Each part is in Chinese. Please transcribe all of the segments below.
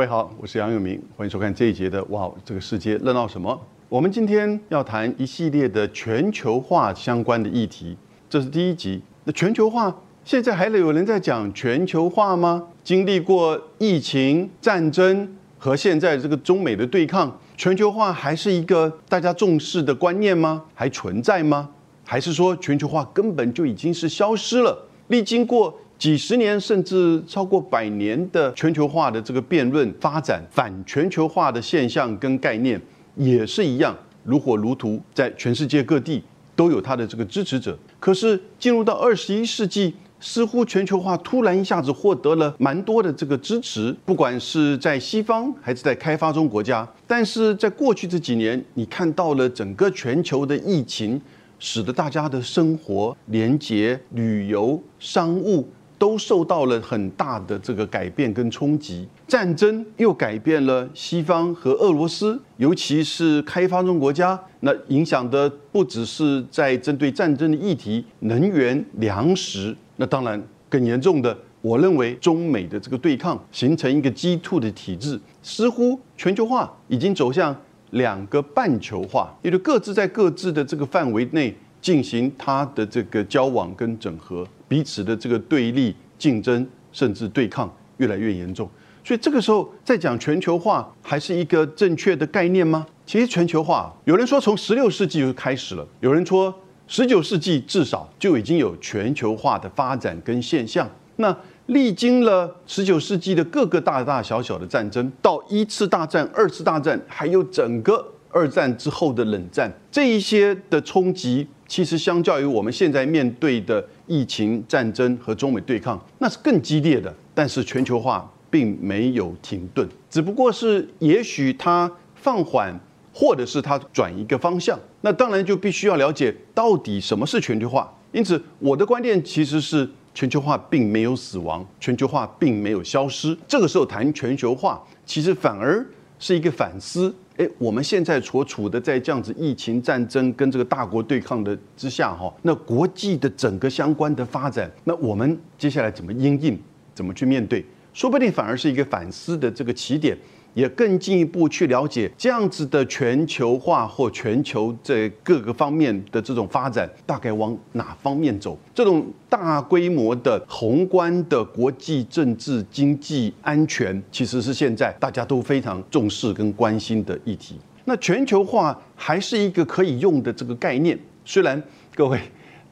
各位好，我是杨永明，欢迎收看这一节的《哇，这个世界热闹什么》。我们今天要谈一系列的全球化相关的议题，这是第一集。那全球化现在还有人在讲全球化吗？经历过疫情、战争和现在这个中美的对抗，全球化还是一个大家重视的观念吗？还存在吗？还是说全球化根本就已经是消失了？历经过几十年甚至超过百年的全球化的这个辩论发展，反全球化的现象跟概念也是一样如火如荼，在全世界各地都有它的这个支持者。可是进入到二十一世纪，似乎全球化突然一下子获得了蛮多的这个支持，不管是在西方还是在开发中国家。但是在过去这几年，你看到了整个全球的疫情，使得大家的生活、连接、旅游、商务。都受到了很大的这个改变跟冲击，战争又改变了西方和俄罗斯，尤其是开发中国家，那影响的不只是在针对战争的议题，能源、粮食，那当然更严重的，我认为中美的这个对抗形成一个 G two 的体制，似乎全球化已经走向两个半球化，也就各自在各自的这个范围内进行它的这个交往跟整合。彼此的这个对立、竞争，甚至对抗越来越严重，所以这个时候在讲全球化还是一个正确的概念吗？其实全球化，有人说从十六世纪就开始了，有人说十九世纪至少就已经有全球化的发展跟现象。那历经了十九世纪的各个大大小小的战争，到一次大战、二次大战，还有整个二战之后的冷战，这一些的冲击。其实，相较于我们现在面对的疫情、战争和中美对抗，那是更激烈的。但是，全球化并没有停顿，只不过是也许它放缓，或者是它转一个方向。那当然就必须要了解到底什么是全球化。因此，我的观念其实是全球化并没有死亡，全球化并没有消失。这个时候谈全球化，其实反而是一个反思。哎，我们现在所处的在这样子疫情、战争跟这个大国对抗的之下，哈，那国际的整个相关的发展，那我们接下来怎么应应，怎么去面对，说不定反而是一个反思的这个起点。也更进一步去了解这样子的全球化或全球这各个方面的这种发展，大概往哪方面走？这种大规模的宏观的国际政治、经济、安全，其实是现在大家都非常重视跟关心的议题。那全球化还是一个可以用的这个概念，虽然各位。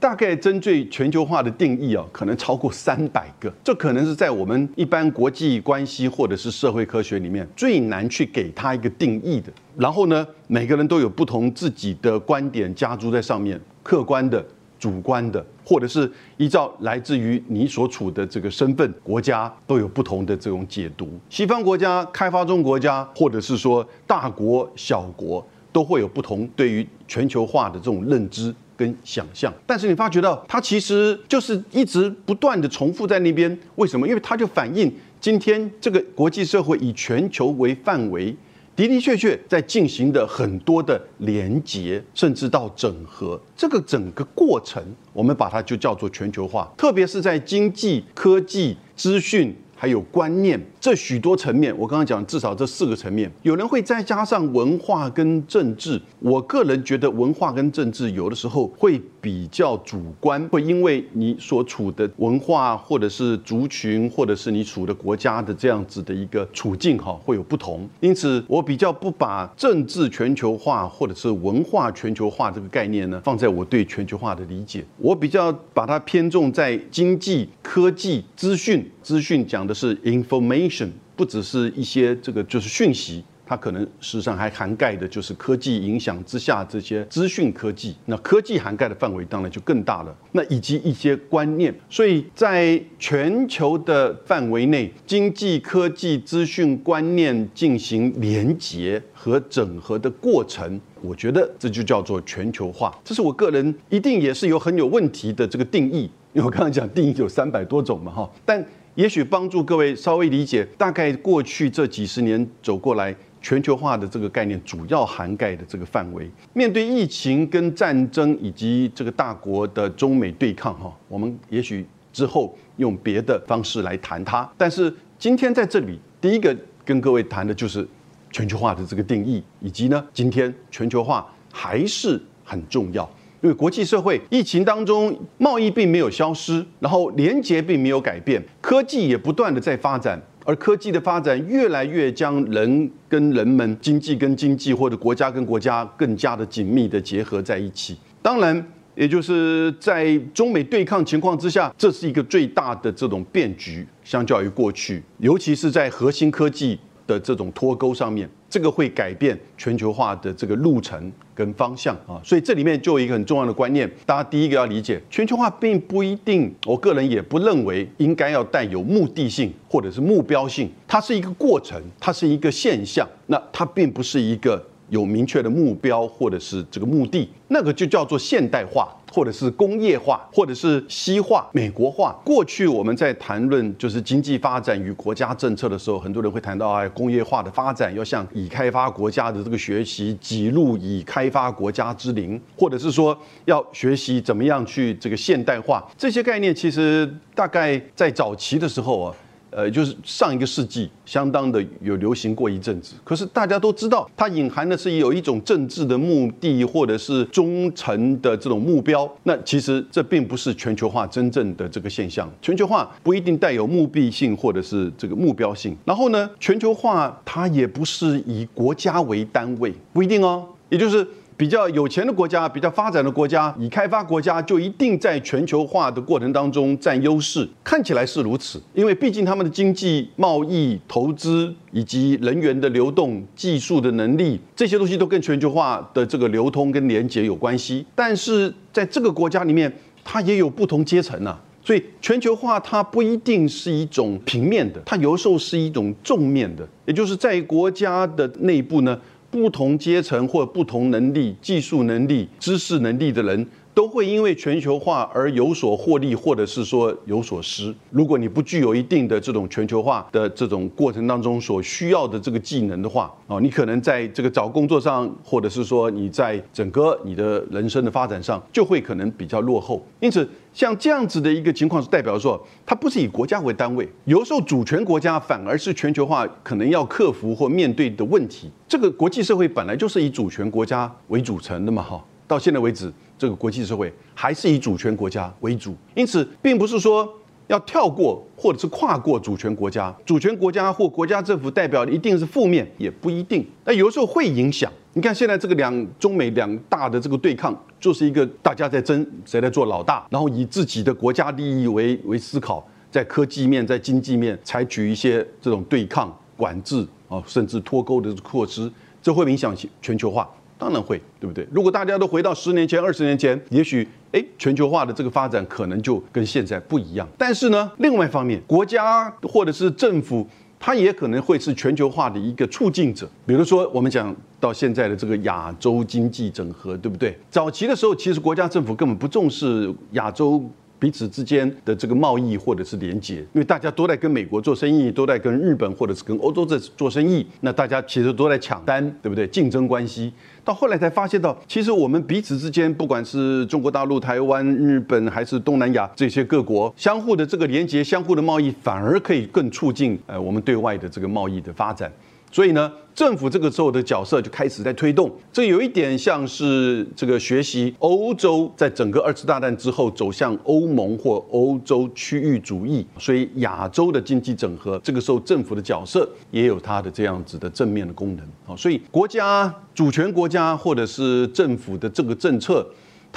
大概针对全球化的定义啊，可能超过三百个，这可能是在我们一般国际关系或者是社会科学里面最难去给它一个定义的。然后呢，每个人都有不同自己的观点加诸在上面，客观的、主观的，或者是依照来自于你所处的这个身份国家都有不同的这种解读。西方国家、开发中国家，或者是说大国、小国，都会有不同对于全球化的这种认知。跟想象，但是你发觉到它其实就是一直不断的重复在那边。为什么？因为它就反映今天这个国际社会以全球为范围，的的确确在进行的很多的连结，甚至到整合。这个整个过程，我们把它就叫做全球化。特别是在经济、科技、资讯。还有观念，这许多层面，我刚刚讲至少这四个层面，有人会再加上文化跟政治。我个人觉得文化跟政治有的时候会比较主观，会因为你所处的文化或者是族群，或者是你处的国家的这样子的一个处境哈，会有不同。因此，我比较不把政治全球化或者是文化全球化这个概念呢放在我对全球化的理解，我比较把它偏重在经济、科技、资讯。资讯讲的是 information，不只是一些这个就是讯息，它可能事实上还涵盖的就是科技影响之下这些资讯科技。那科技涵盖的范围当然就更大了。那以及一些观念，所以在全球的范围内，经济、科技、资讯、观念进行连结和整合的过程，我觉得这就叫做全球化。这是我个人一定也是有很有问题的这个定义，因为我刚刚讲定义有三百多种嘛，哈，但。也许帮助各位稍微理解，大概过去这几十年走过来，全球化的这个概念主要涵盖的这个范围。面对疫情跟战争以及这个大国的中美对抗，哈，我们也许之后用别的方式来谈它。但是今天在这里，第一个跟各位谈的就是全球化的这个定义，以及呢，今天全球化还是很重要。因为国际社会疫情当中，贸易并没有消失，然后连结并没有改变，科技也不断的在发展，而科技的发展越来越将人跟人们、经济跟经济或者国家跟国家更加的紧密的结合在一起。当然，也就是在中美对抗情况之下，这是一个最大的这种变局，相较于过去，尤其是在核心科技的这种脱钩上面。这个会改变全球化的这个路程跟方向啊，所以这里面就有一个很重要的观念，大家第一个要理解，全球化并不一定，我个人也不认为应该要带有目的性或者是目标性，它是一个过程，它是一个现象，那它并不是一个。有明确的目标或者是这个目的，那个就叫做现代化，或者是工业化，或者是西化、美国化。过去我们在谈论就是经济发展与国家政策的时候，很多人会谈到啊，工业化的发展要向已开发国家的这个学习，挤入已开发国家之林，或者是说要学习怎么样去这个现代化。这些概念其实大概在早期的时候啊。呃，就是上一个世纪相当的有流行过一阵子，可是大家都知道，它隐含的是有一种政治的目的，或者是忠诚的这种目标。那其实这并不是全球化真正的这个现象。全球化不一定带有目的性或者是这个目标性。然后呢，全球化它也不是以国家为单位，不一定哦。也就是。比较有钱的国家、比较发展的国家、已开发国家，就一定在全球化的过程当中占优势。看起来是如此，因为毕竟他们的经济、贸易、投资以及人员的流动、技术的能力，这些东西都跟全球化的这个流通跟连接有关系。但是在这个国家里面，它也有不同阶层啊，所以全球化它不一定是一种平面的，它有时候是一种纵面的，也就是在国家的内部呢。不同阶层或不同能力、技术能力、知识能力的人。都会因为全球化而有所获利，或者是说有所失。如果你不具有一定的这种全球化的这种过程当中所需要的这个技能的话，啊，你可能在这个找工作上，或者是说你在整个你的人生的发展上，就会可能比较落后。因此，像这样子的一个情况，是代表说，它不是以国家为单位，有时候主权国家反而是全球化可能要克服或面对的问题。这个国际社会本来就是以主权国家为组成的嘛，哈，到现在为止。这个国际社会还是以主权国家为主，因此并不是说要跳过或者是跨过主权国家，主权国家或国家政府代表的一定是负面，也不一定。那有时候会影响。你看现在这个两中美两大的这个对抗，就是一个大家在争谁来做老大，然后以自己的国家利益为为思考，在科技面、在经济面采取一些这种对抗、管制啊，甚至脱钩的措施，这会影响全球化。当然会，对不对？如果大家都回到十年前、二十年前，也许，哎，全球化的这个发展可能就跟现在不一样。但是呢，另外一方面，国家或者是政府，它也可能会是全球化的一个促进者。比如说，我们讲到现在的这个亚洲经济整合，对不对？早期的时候，其实国家政府根本不重视亚洲。彼此之间的这个贸易或者是连接，因为大家都在跟美国做生意，都在跟日本或者是跟欧洲在做生意，那大家其实都在抢单，对不对？竞争关系，到后来才发现到，其实我们彼此之间，不管是中国大陆、台湾、日本还是东南亚这些各国，相互的这个连接、相互的贸易，反而可以更促进呃我们对外的这个贸易的发展。所以呢，政府这个时候的角色就开始在推动，这有一点像是这个学习欧洲在整个二次大战之后走向欧盟或欧洲区域主义，所以亚洲的经济整合，这个时候政府的角色也有它的这样子的正面的功能啊，所以国家主权国家或者是政府的这个政策。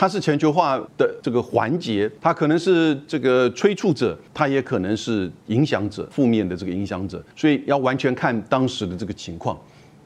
它是全球化的这个环节，它可能是这个催促者，它也可能是影响者，负面的这个影响者，所以要完全看当时的这个情况。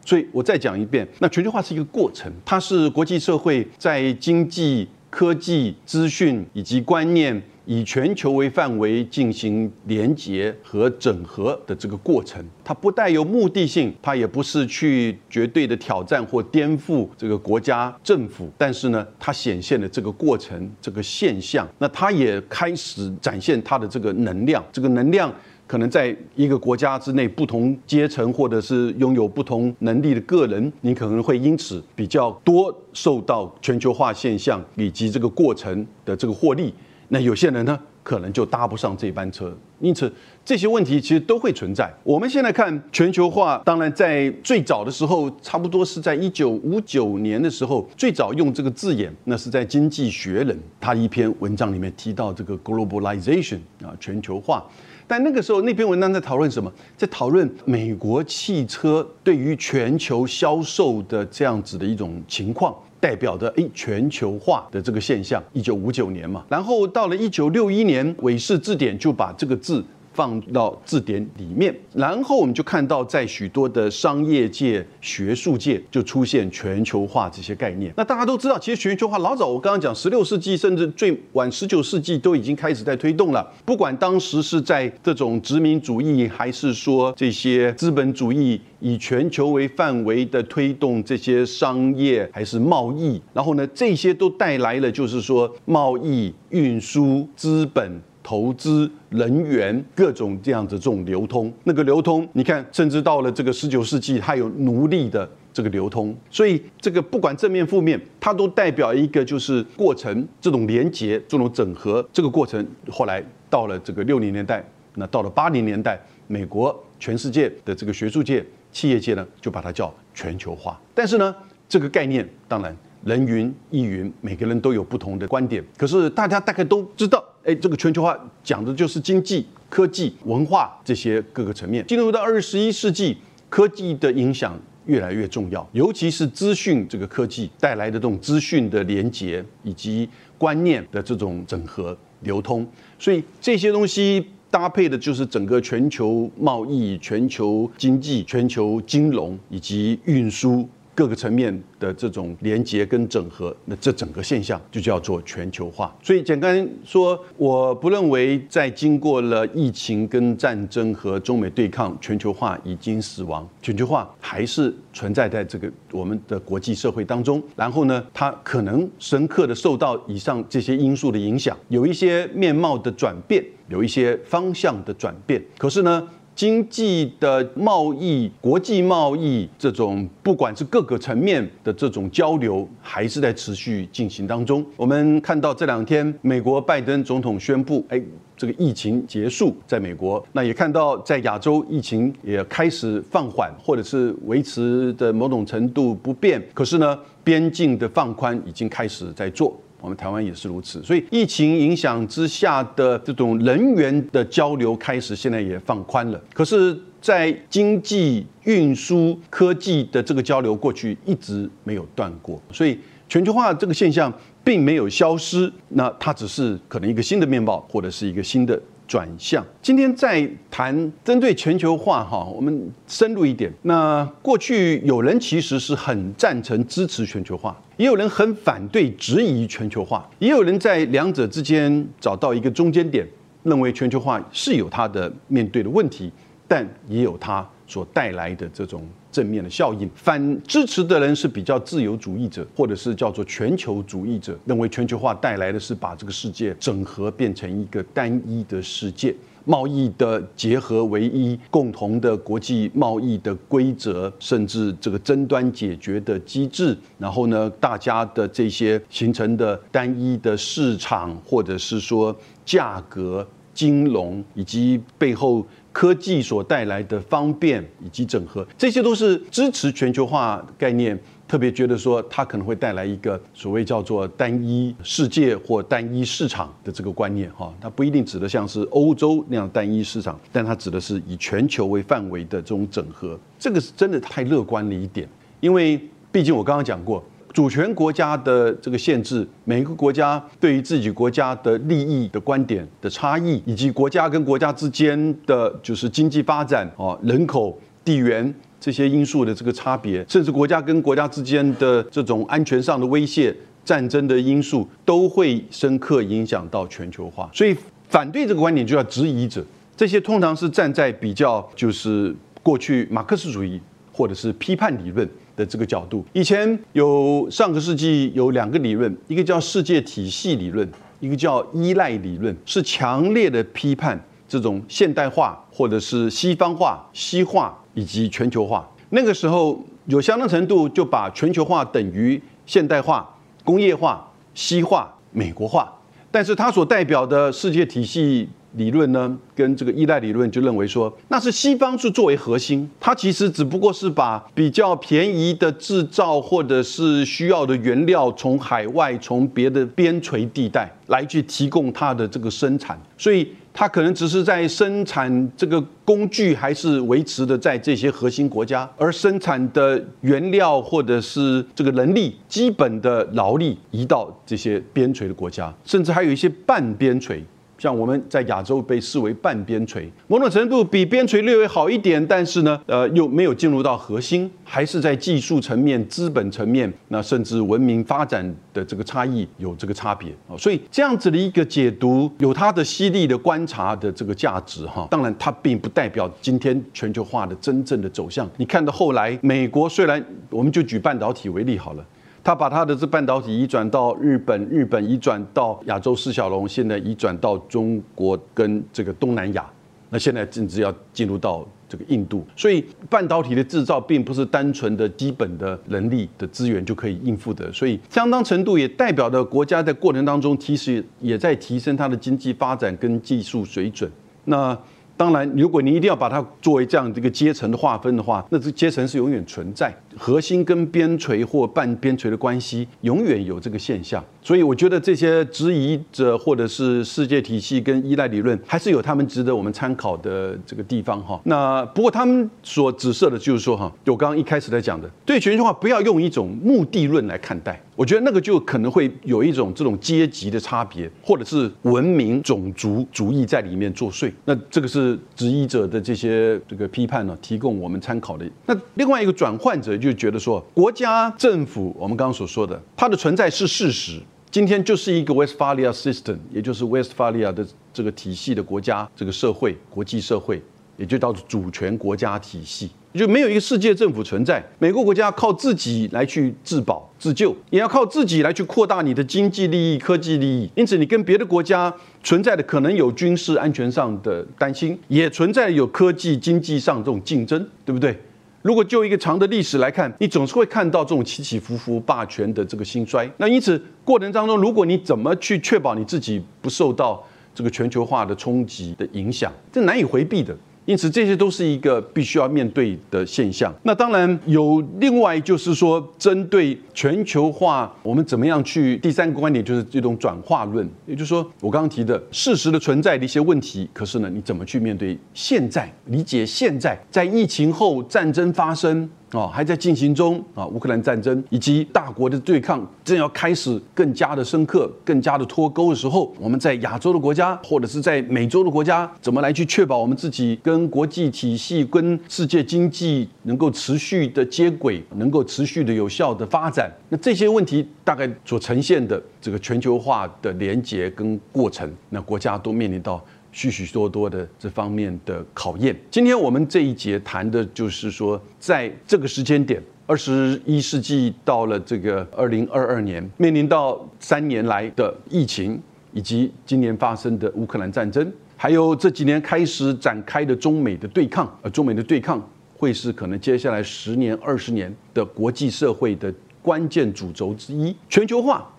所以我再讲一遍，那全球化是一个过程，它是国际社会在经济、科技、资讯以及观念。以全球为范围进行连接和整合的这个过程，它不带有目的性，它也不是去绝对的挑战或颠覆这个国家政府，但是呢，它显现的这个过程、这个现象，那它也开始展现它的这个能量。这个能量可能在一个国家之内，不同阶层或者是拥有不同能力的个人，你可能会因此比较多受到全球化现象以及这个过程的这个获利。那有些人呢，可能就搭不上这班车。因此，这些问题其实都会存在。我们现在看全球化，当然在最早的时候，差不多是在一九五九年的时候，最早用这个字眼，那是在《经济学人》他一篇文章里面提到这个 globalization 啊，全球化。但那个时候那篇文章在讨论什么？在讨论美国汽车对于全球销售的这样子的一种情况。代表着诶全球化的这个现象，一九五九年嘛，然后到了一九六一年，韦氏字典就把这个字。放到字典里面，然后我们就看到，在许多的商业界、学术界就出现全球化这些概念。那大家都知道，其实全球化老早，我刚刚讲十六世纪，甚至最晚十九世纪都已经开始在推动了。不管当时是在这种殖民主义，还是说这些资本主义以全球为范围的推动这些商业还是贸易，然后呢，这些都带来了就是说贸易、运输、资本。投资人员各种这样子这种流通，那个流通，你看，甚至到了这个十九世纪，还有奴隶的这个流通，所以这个不管正面负面，它都代表一个就是过程，这种连接，这种整合，这个过程后来到了这个六零年代，那到了八零年代，美国全世界的这个学术界、企业界呢，就把它叫全球化。但是呢，这个概念当然人云亦云，每个人都有不同的观点，可是大家大概都知道。哎，这个全球化讲的就是经济、科技、文化这些各个层面。进入到二十一世纪，科技的影响越来越重要，尤其是资讯这个科技带来的这种资讯的连接以及观念的这种整合流通。所以这些东西搭配的就是整个全球贸易、全球经济、全球金融以及运输。各个层面的这种连接跟整合，那这整个现象就叫做全球化。所以简单说，我不认为在经过了疫情跟战争和中美对抗，全球化已经死亡。全球化还是存在在这个我们的国际社会当中。然后呢，它可能深刻的受到以上这些因素的影响，有一些面貌的转变，有一些方向的转变。可是呢？经济的贸易、国际贸易这种，不管是各个层面的这种交流，还是在持续进行当中。我们看到这两天，美国拜登总统宣布，哎，这个疫情结束，在美国。那也看到在亚洲，疫情也开始放缓，或者是维持的某种程度不变。可是呢，边境的放宽已经开始在做。我们台湾也是如此，所以疫情影响之下的这种人员的交流开始现在也放宽了。可是，在经济、运输、科技的这个交流，过去一直没有断过。所以，全球化这个现象并没有消失，那它只是可能一个新的面貌，或者是一个新的。转向。今天在谈针对全球化哈，我们深入一点。那过去有人其实是很赞成支持全球化，也有人很反对质疑全球化，也有人在两者之间找到一个中间点，认为全球化是有它的面对的问题，但也有它所带来的这种。正面的效应，反支持的人是比较自由主义者，或者是叫做全球主义者，认为全球化带来的是把这个世界整合变成一个单一的世界，贸易的结合为一，共同的国际贸易的规则，甚至这个争端解决的机制，然后呢，大家的这些形成的单一的市场，或者是说价格、金融以及背后。科技所带来的方便以及整合，这些都是支持全球化概念。特别觉得说，它可能会带来一个所谓叫做单一世界或单一市场的这个观念。哈，它不一定指的像是欧洲那样单一市场，但它指的是以全球为范围的这种整合。这个是真的太乐观了一点，因为毕竟我刚刚讲过。主权国家的这个限制，每一个国家对于自己国家的利益的观点的差异，以及国家跟国家之间的就是经济发展啊、人口、地缘这些因素的这个差别，甚至国家跟国家之间的这种安全上的威胁、战争的因素，都会深刻影响到全球化。所以，反对这个观点就要质疑者，这些通常是站在比较就是过去马克思主义或者是批判理论。的这个角度，以前有上个世纪有两个理论，一个叫世界体系理论，一个叫依赖理论，是强烈的批判这种现代化或者是西方化、西化以及全球化。那个时候有相当程度就把全球化等于现代化、工业化、西化、美国化。但是它所代表的世界体系。理论呢，跟这个依赖理论就认为说，那是西方是作为核心，它其实只不过是把比较便宜的制造或者是需要的原料从海外、从别的边陲地带来去提供它的这个生产，所以它可能只是在生产这个工具还是维持的在这些核心国家，而生产的原料或者是这个能力、基本的劳力移到这些边陲的国家，甚至还有一些半边陲。像我们在亚洲被视为半边陲，某种程度比边陲略微好一点，但是呢，呃，又没有进入到核心，还是在技术层面、资本层面，那甚至文明发展的这个差异有这个差别啊。所以这样子的一个解读，有它的犀利的观察的这个价值哈。当然，它并不代表今天全球化的真正的走向。你看到后来，美国虽然我们就举半导体为例好了。他把他的这半导体移转到日本，日本移转到亚洲四小龙，现在移转到中国跟这个东南亚，那现在甚至要进入到这个印度。所以半导体的制造并不是单纯的基本的能力的资源就可以应付的，所以相当程度也代表的国家在过程当中其实也在提升它的经济发展跟技术水准。那当然，如果你一定要把它作为这样的一个阶层的划分的话，那这阶层是永远存在，核心跟边陲或半边陲的关系永远有这个现象。所以我觉得这些质疑者或者是世界体系跟依赖理论，还是有他们值得我们参考的这个地方哈。那不过他们所指涉的就是说哈，我刚刚一开始在讲的，对全球化不要用一种目的论来看待。我觉得那个就可能会有一种这种阶级的差别，或者是文明种族主义在里面作祟。那这个是质疑者的这些这个批判呢，提供我们参考的。那另外一个转换者就觉得说，国家政府我们刚刚所说的，它的存在是事实。今天就是一个 Westphalia System，也就是 Westphalia 的这个体系的国家，这个社会国际社会，也就叫做主权国家体系。就没有一个世界政府存在，每个国家靠自己来去自保自救，也要靠自己来去扩大你的经济利益、科技利益。因此，你跟别的国家存在的可能有军事安全上的担心，也存在有科技经济上这种竞争，对不对？如果就一个长的历史来看，你总是会看到这种起起伏伏、霸权的这个兴衰。那因此过程当中，如果你怎么去确保你自己不受到这个全球化的冲击的影响，这难以回避的。因此，这些都是一个必须要面对的现象。那当然有另外就是说，针对全球化，我们怎么样去？第三个观点就是这种转化论，也就是说，我刚刚提的事实的存在的一些问题。可是呢，你怎么去面对现在？理解现在，在疫情后战争发生。啊，还在进行中啊！乌克兰战争以及大国的对抗正要开始更加的深刻、更加的脱钩的时候，我们在亚洲的国家或者是在美洲的国家，怎么来去确保我们自己跟国际体系、跟世界经济能够持续的接轨，能够持续的有效的发展？那这些问题大概所呈现的这个全球化的连结跟过程，那国家都面临到。许许多多的这方面的考验。今天我们这一节谈的就是说，在这个时间点，二十一世纪到了这个二零二二年，面临到三年来的疫情，以及今年发生的乌克兰战争，还有这几年开始展开的中美的对抗，呃，中美的对抗会是可能接下来十年、二十年的国际社会的关键主轴之一，全球化。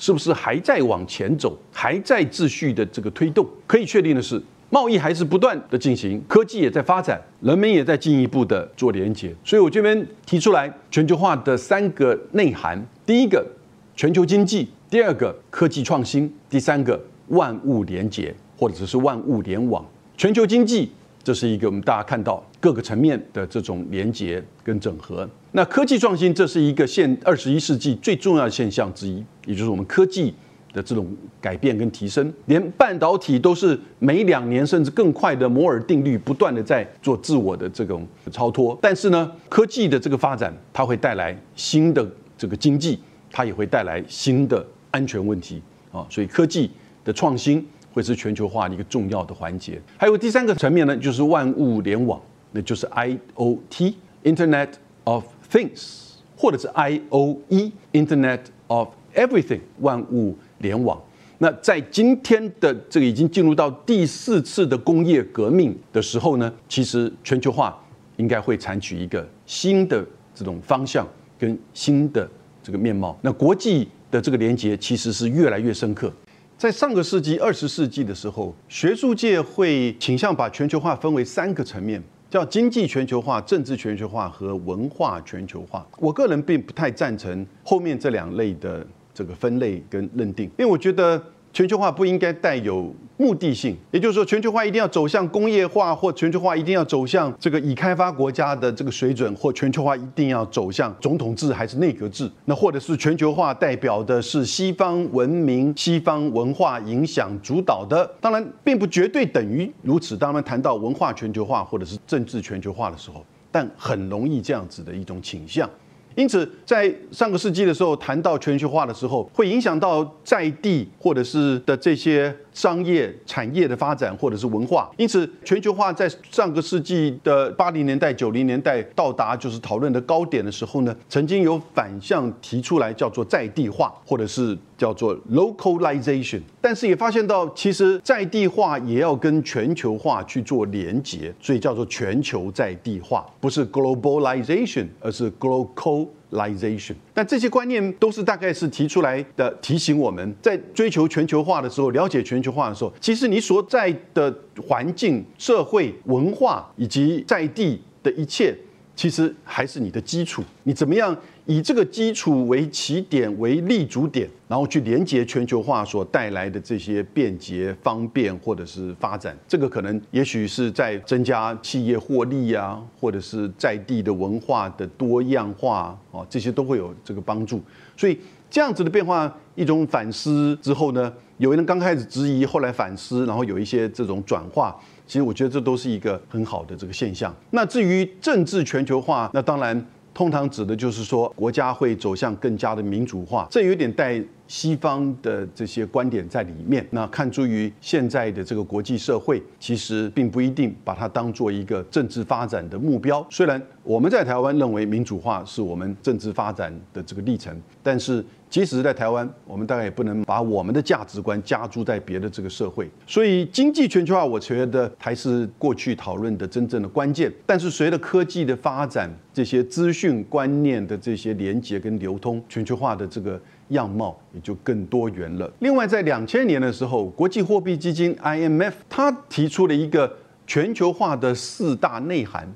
是不是还在往前走，还在秩序的这个推动？可以确定的是，贸易还是不断的进行，科技也在发展，人们也在进一步的做连接。所以我这边提出来全球化的三个内涵：第一个，全球经济；第二个，科技创新；第三个，万物连接，或者是万物联网。全球经济。这是一个我们大家看到各个层面的这种连接跟整合。那科技创新，这是一个现二十一世纪最重要的现象之一，也就是我们科技的这种改变跟提升。连半导体都是每两年甚至更快的摩尔定律，不断的在做自我的这种超脱。但是呢，科技的这个发展，它会带来新的这个经济，它也会带来新的安全问题啊。所以科技的创新。会是全球化的一个重要的环节。还有第三个层面呢，就是万物联网，那就是 I O T（Internet of Things） 或者是 I O E（Internet of Everything），万物联网。那在今天的这个已经进入到第四次的工业革命的时候呢，其实全球化应该会采取一个新的这种方向跟新的这个面貌。那国际的这个连接其实是越来越深刻。在上个世纪二十世纪的时候，学术界会倾向把全球化分为三个层面，叫经济全球化、政治全球化和文化全球化。我个人并不太赞成后面这两类的这个分类跟认定，因为我觉得。全球化不应该带有目的性，也就是说，全球化一定要走向工业化，或全球化一定要走向这个已开发国家的这个水准，或全球化一定要走向总统制还是内阁制？那或者是全球化代表的是西方文明、西方文化影响主导的？当然，并不绝对等于如此。当然，谈到文化全球化或者是政治全球化的时候，但很容易这样子的一种倾向。因此，在上个世纪的时候，谈到全球化的时候，会影响到在地或者是的这些。商业产业的发展，或者是文化，因此全球化在上个世纪的八零年代、九零年代到达就是讨论的高点的时候呢，曾经有反向提出来叫做在地化，或者是叫做 localization。但是也发现到，其实在地化也要跟全球化去做连结，所以叫做全球在地化，不是 globalization，而是 global。ization，但这些观念都是大概是提出来的，提醒我们在追求全球化的时候，了解全球化的时候，其实你所在的环境、社会、文化以及在地的一切。其实还是你的基础，你怎么样以这个基础为起点为立足点，然后去连接全球化所带来的这些便捷、方便或者是发展，这个可能也许是在增加企业获利啊，或者是在地的文化的多样化啊，这些都会有这个帮助。所以这样子的变化，一种反思之后呢，有人刚开始质疑，后来反思，然后有一些这种转化。其实我觉得这都是一个很好的这个现象。那至于政治全球化，那当然通常指的就是说国家会走向更加的民主化，这有点带西方的这些观点在里面。那看出于现在的这个国际社会，其实并不一定把它当做一个政治发展的目标。虽然我们在台湾认为民主化是我们政治发展的这个历程，但是。即使是在台湾，我们大概也不能把我们的价值观加注在别的这个社会。所以，经济全球化，我觉得还是过去讨论的真正的关键。但是，随着科技的发展，这些资讯观念的这些连接跟流通，全球化的这个样貌也就更多元了。另外，在两千年的时候，国际货币基金 IMF 它提出了一个全球化的四大内涵。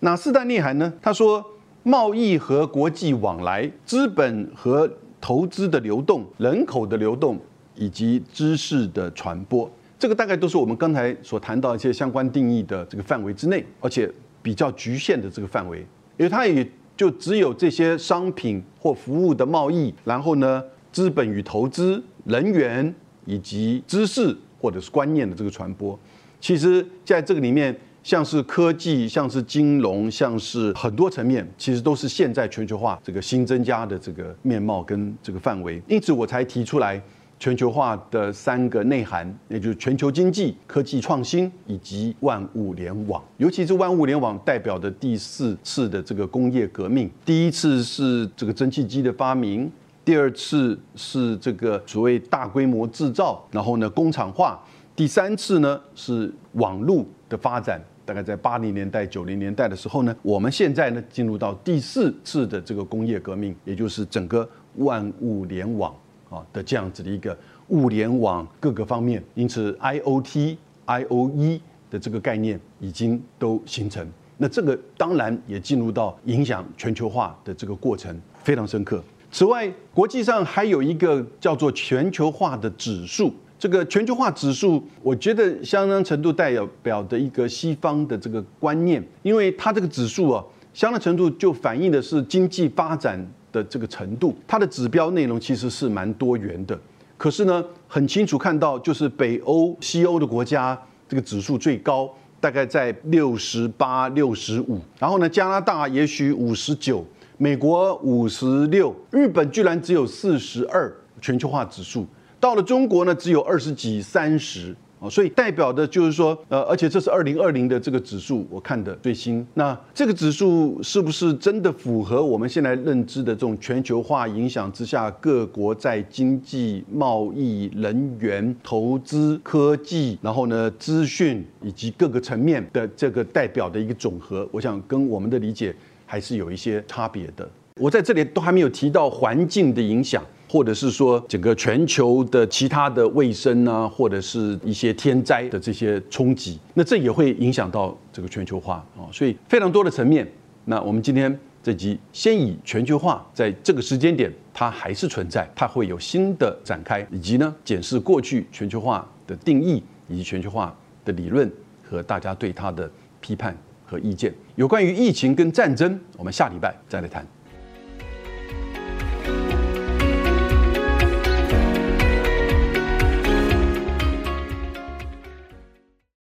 哪四大内涵呢？他说，贸易和国际往来，资本和投资的流动、人口的流动以及知识的传播，这个大概都是我们刚才所谈到一些相关定义的这个范围之内，而且比较局限的这个范围，因为它也就只有这些商品或服务的贸易，然后呢，资本与投资、人员以及知识或者是观念的这个传播，其实在这个里面。像是科技，像是金融，像是很多层面，其实都是现在全球化这个新增加的这个面貌跟这个范围。因此，我才提出来全球化的三个内涵，也就是全球经济、科技创新以及万物联网。尤其是万物联网代表的第四次的这个工业革命，第一次是这个蒸汽机的发明，第二次是这个所谓大规模制造，然后呢工厂化，第三次呢是网络的发展。大概在八零年代、九零年代的时候呢，我们现在呢进入到第四次的这个工业革命，也就是整个万物联网啊的这样子的一个物联网各个方面，因此 I O T、I O E 的这个概念已经都形成。那这个当然也进入到影响全球化的这个过程，非常深刻。此外，国际上还有一个叫做全球化的指数。这个全球化指数，我觉得相当程度代表的一个西方的这个观念，因为它这个指数啊，相当程度就反映的是经济发展的这个程度。它的指标内容其实是蛮多元的，可是呢，很清楚看到就是北欧、西欧的国家这个指数最高，大概在六十八、六十五，然后呢，加拿大也许五十九，美国五十六，日本居然只有四十二，全球化指数。到了中国呢，只有二十几、三十啊，所以代表的就是说，呃，而且这是二零二零的这个指数，我看的最新。那这个指数是不是真的符合我们现在认知的这种全球化影响之下，各国在经济、贸易、人员、投资、科技，然后呢，资讯以及各个层面的这个代表的一个总和？我想跟我们的理解还是有一些差别的。我在这里都还没有提到环境的影响。或者是说整个全球的其他的卫生啊，或者是一些天灾的这些冲击，那这也会影响到这个全球化啊，所以非常多的层面。那我们今天这集先以全球化在这个时间点它还是存在，它会有新的展开，以及呢检视过去全球化的定义以及全球化的理论和大家对它的批判和意见。有关于疫情跟战争，我们下礼拜再来谈。